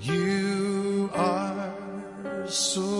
you are so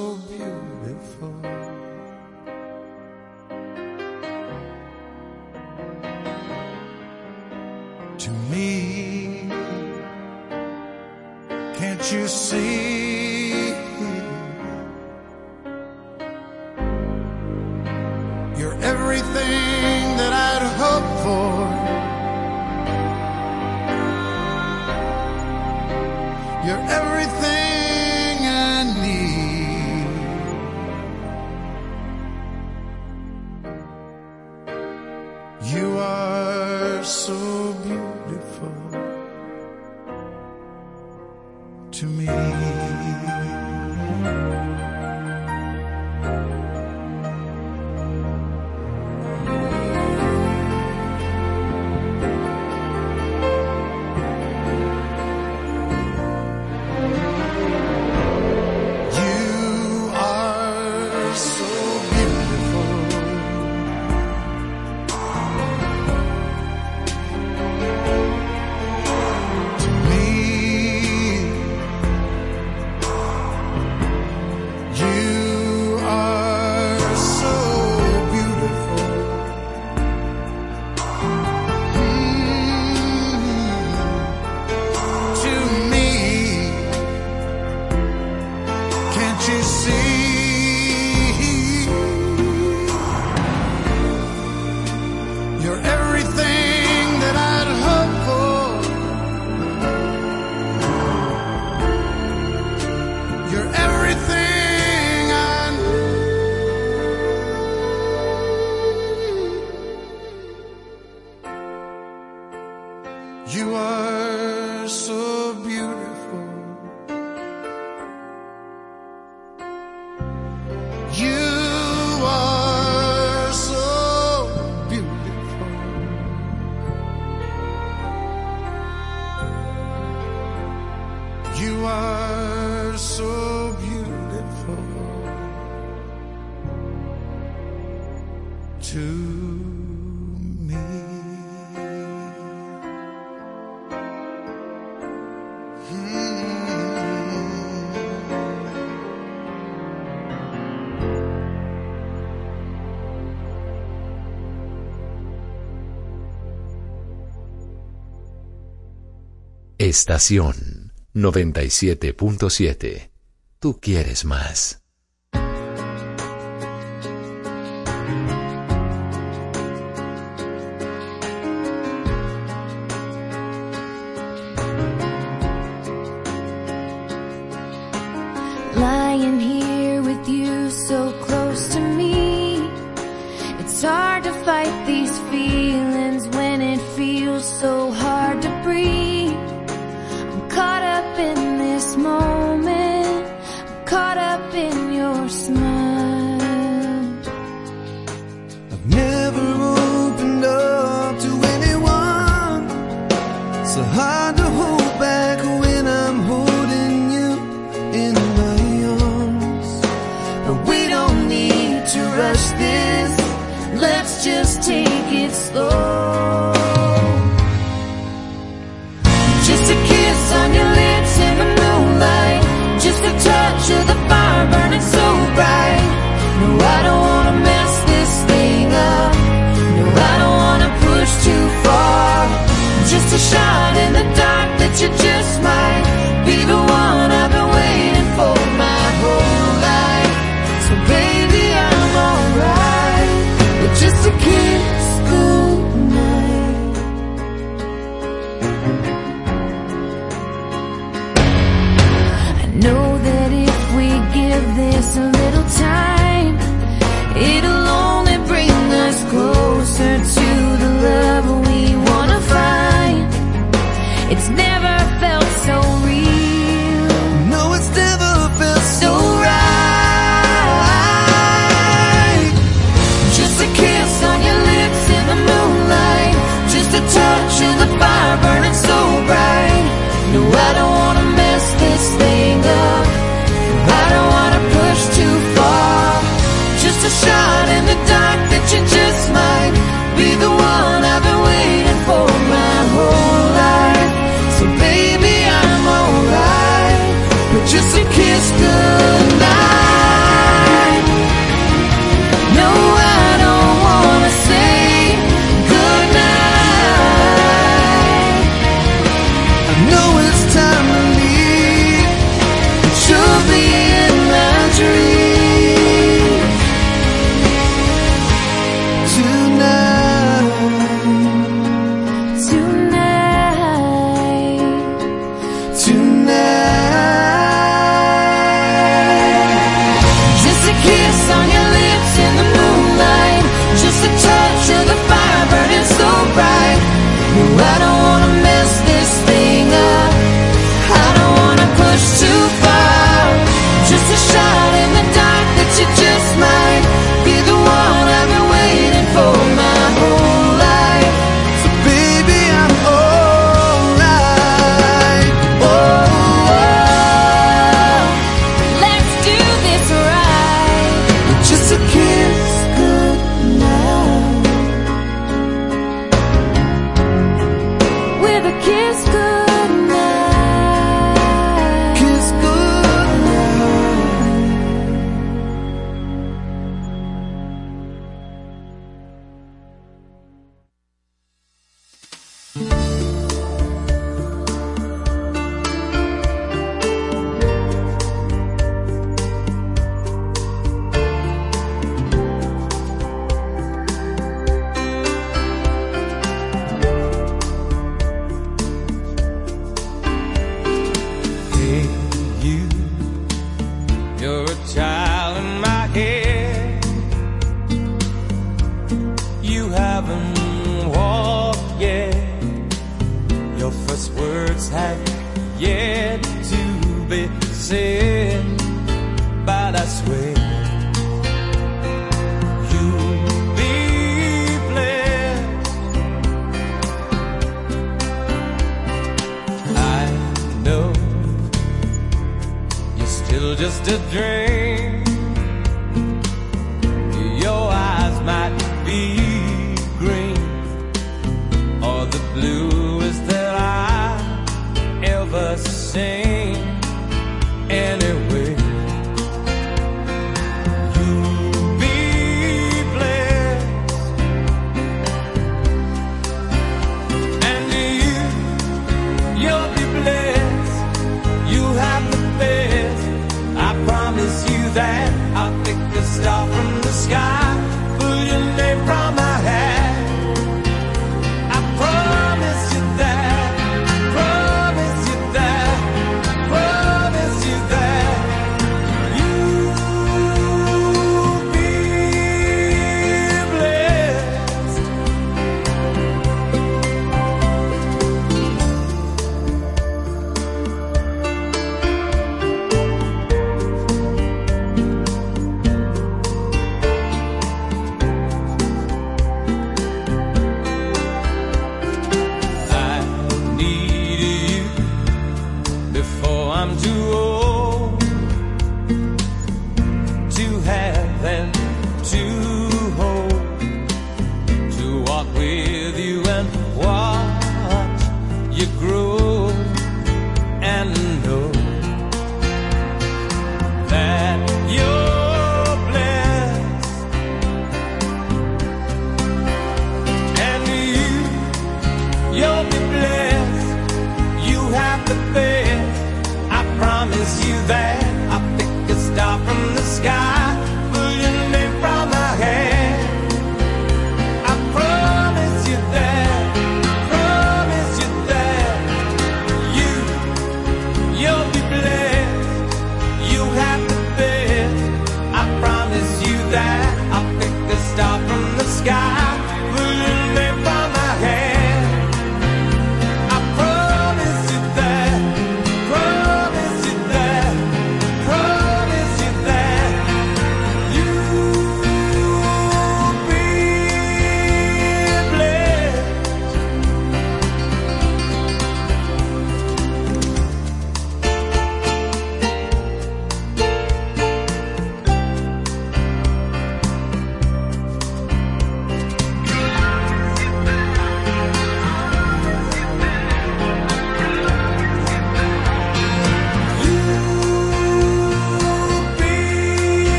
Estación 97.7. Tú quieres más. Lying here with you so close to me. It's hard to fight these feelings when it feels so hard to breathe. It slow. Just a kiss on your lips in the moonlight. Just a touch of the fire burning so bright. No, I don't wanna mess this thing up. No, I don't wanna push too far. Just a shot in the dark that you just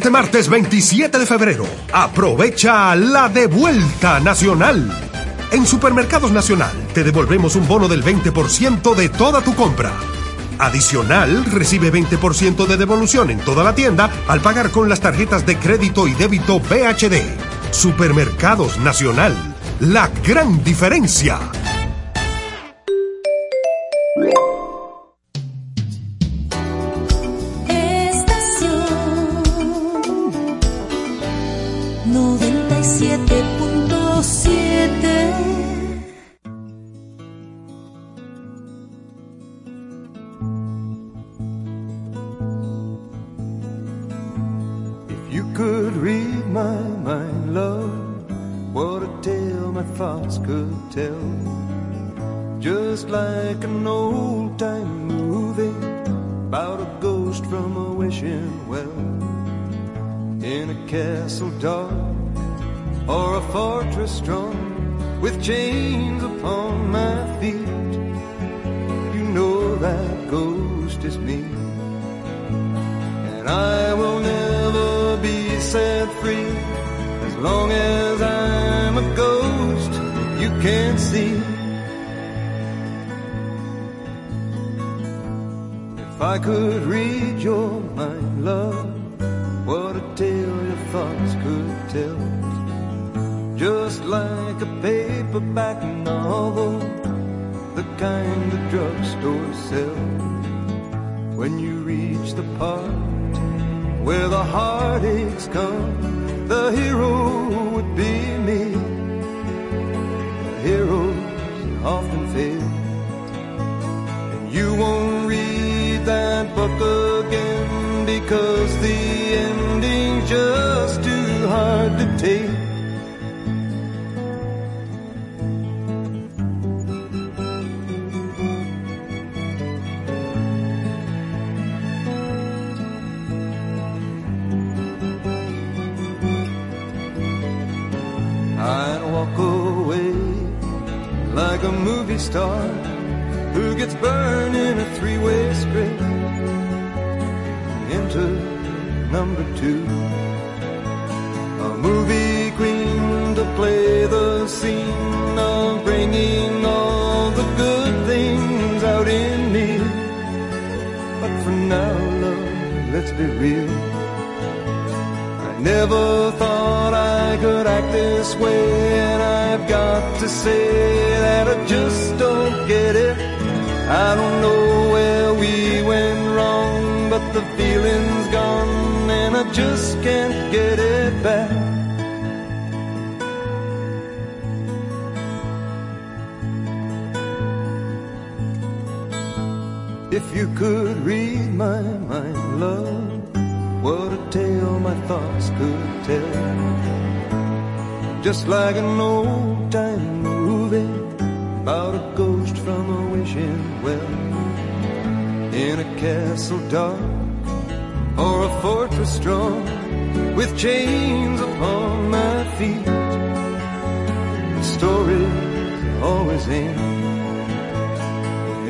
Este martes 27 de febrero, aprovecha la devuelta nacional. En Supermercados Nacional te devolvemos un bono del 20% de toda tu compra. Adicional, recibe 20% de devolución en toda la tienda al pagar con las tarjetas de crédito y débito BHD. Supermercados Nacional, la gran diferencia. My mind, love, what a tale my thoughts could tell. Just like an old time movie about a ghost from a wishing well in a castle dark or a fortress strong with chains upon my feet. You know that ghost is me, and I will never set free as long as I'm a ghost you can't see. If I could read your mind, love, what a tale your thoughts could tell. Just like a paperback novel, the kind the drugstore sell. When you reach the part where the heartaches come, the hero would be me. Heroes often fail, and you won't read that book again because the ending just star who gets burned in a three-way script into number two. A movie queen to play the scene of bringing all the good things out in me. But for now, love, let's be real. I never thought I could act this way, got to say that I just don't get it. I don't know where we went wrong, but the feeling's gone, and I just can't get it back. If you could read my mind, love, what a tale my thoughts could tell. Just like an old castle dark or a fortress strong with chains upon my feet. Stories always end.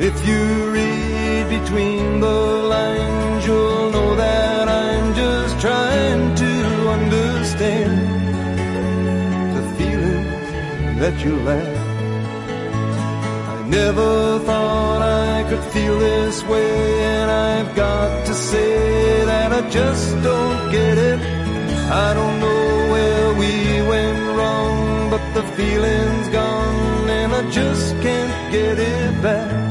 If you read between the lines, you'll know that I'm just trying to understand the feelings that you left. I never thought I could feel this way, and I've got to say that I just don't get it. I don't know where we went wrong, but the feeling's gone, and I just can't get it back.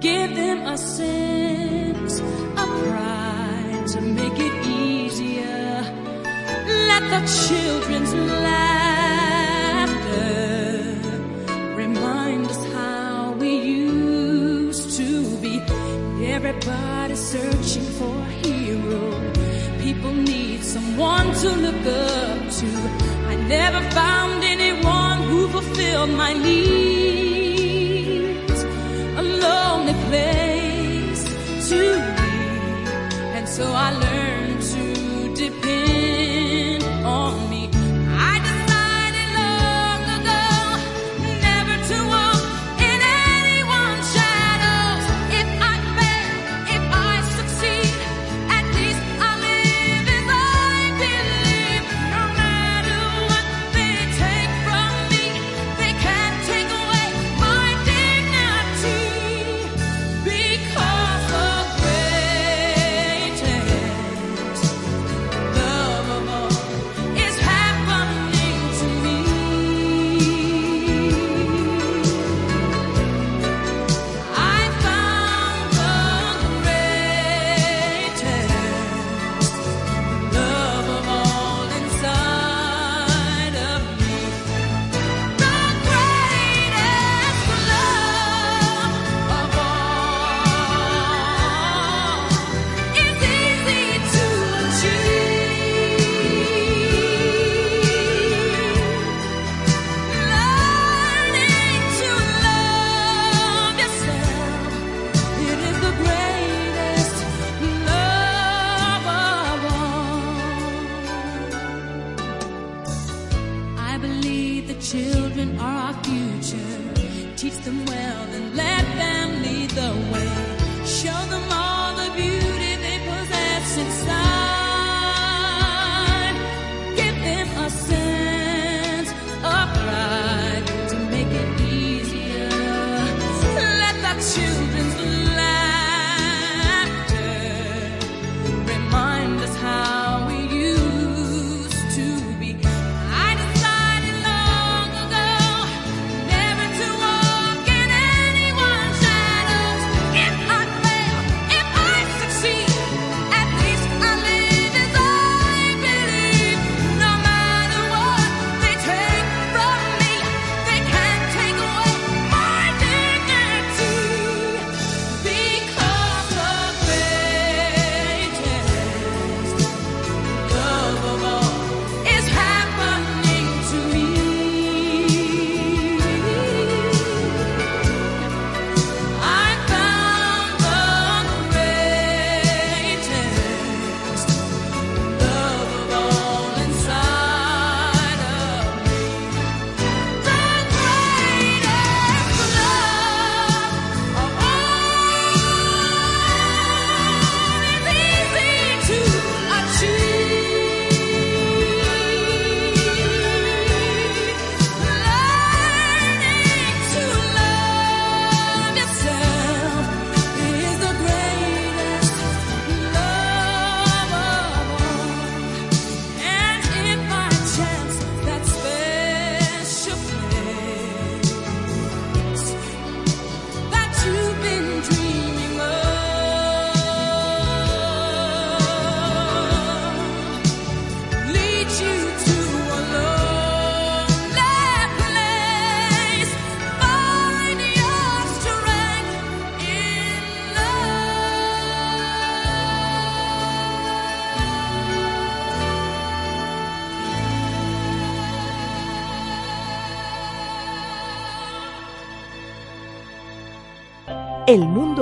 Give them a sense of pride to make it easier. Let the children's laughter remind us how we used to be. Everybody searching for a hero. People need someone to look up to. I never found anyone fulfill my needs. A lonely place to be. And so I learned.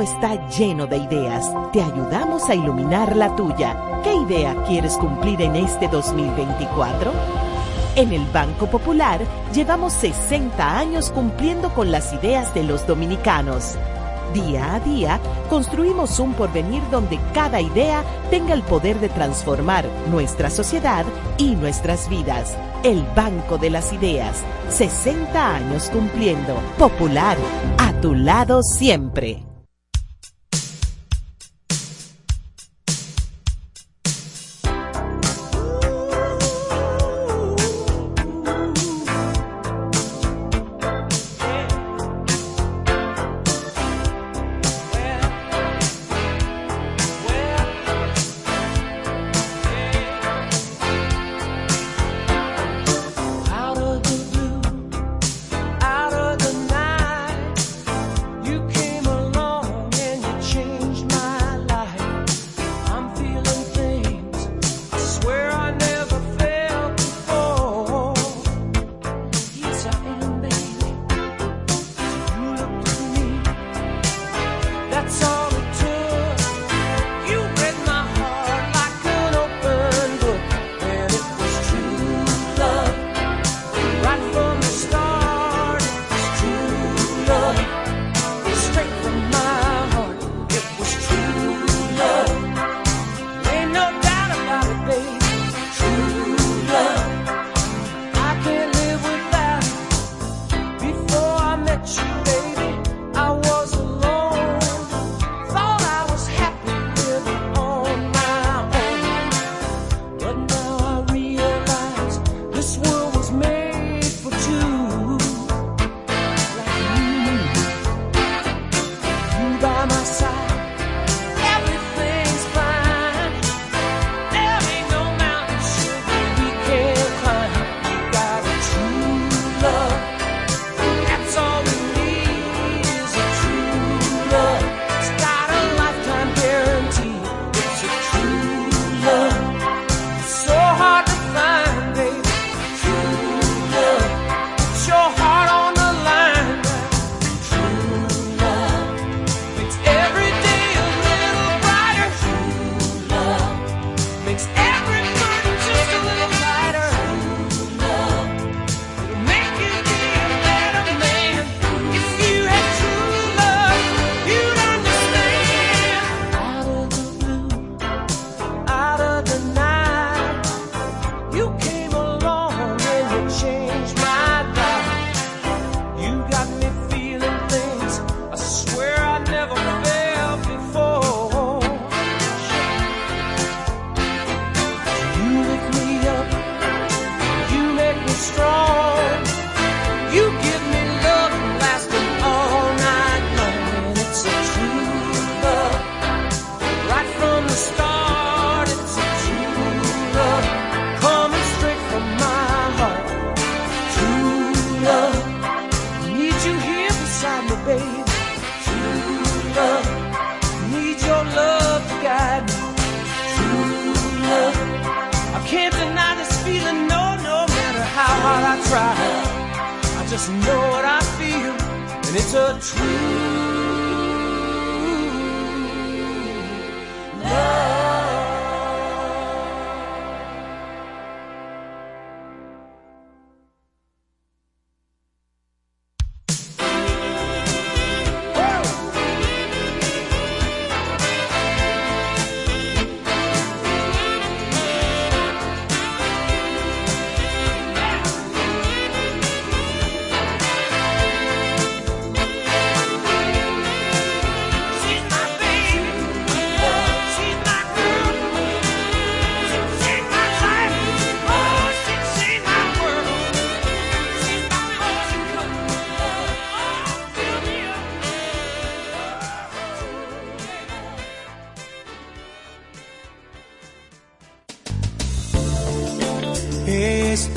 está lleno de ideas. Te ayudamos a iluminar la tuya. ¿Qué idea quieres cumplir en este 2024? En el Banco Popular llevamos 60 años cumpliendo con las ideas de los dominicanos. Día a día construimos un porvenir donde cada idea tenga el poder de transformar nuestra sociedad y nuestras vidas. El Banco de las Ideas, 60 años cumpliendo. Popular, a tu lado siempre.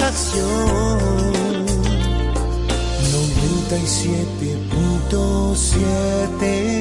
estación 97.7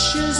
ashes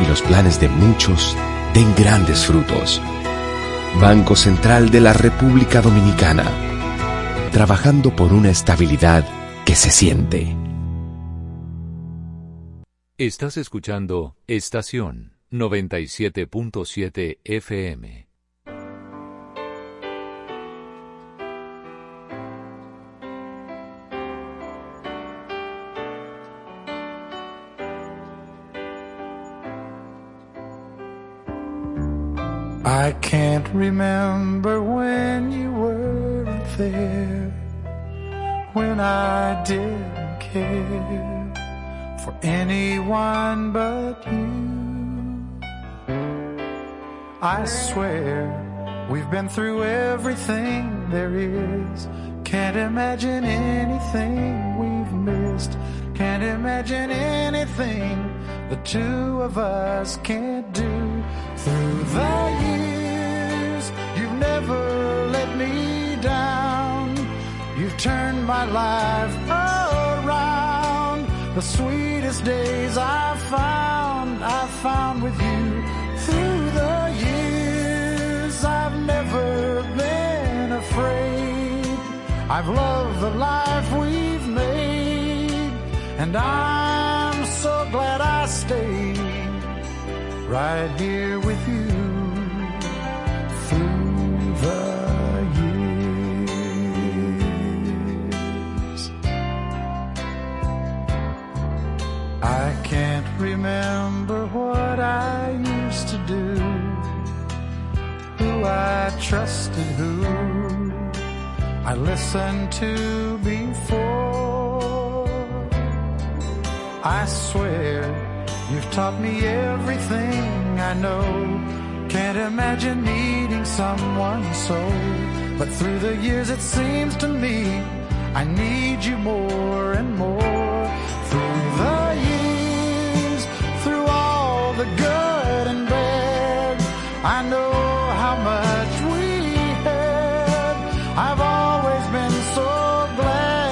y los planes de muchos den grandes frutos. Banco Central de la República Dominicana. Trabajando por una estabilidad que se siente. Estás escuchando Estación 97.7 FM. I can't remember when you weren't there, when I didn't care for anyone but you. I swear we've been through everything there is. Can't imagine anything we've missed. Can't imagine anything the two of us can't do through the years. Never let me down. You've turned my life around. The sweetest days I've found, I've found with you through the years. I've never been afraid. I've loved the life we've made, and I'm so glad I stayed right here with you. I can't remember what I used to do, who I trusted, who I listened to before. I swear you've taught me everything I know. Can't imagine needing someone so. But through the years, it seems to me I need you more and more. Through the years, through all the good.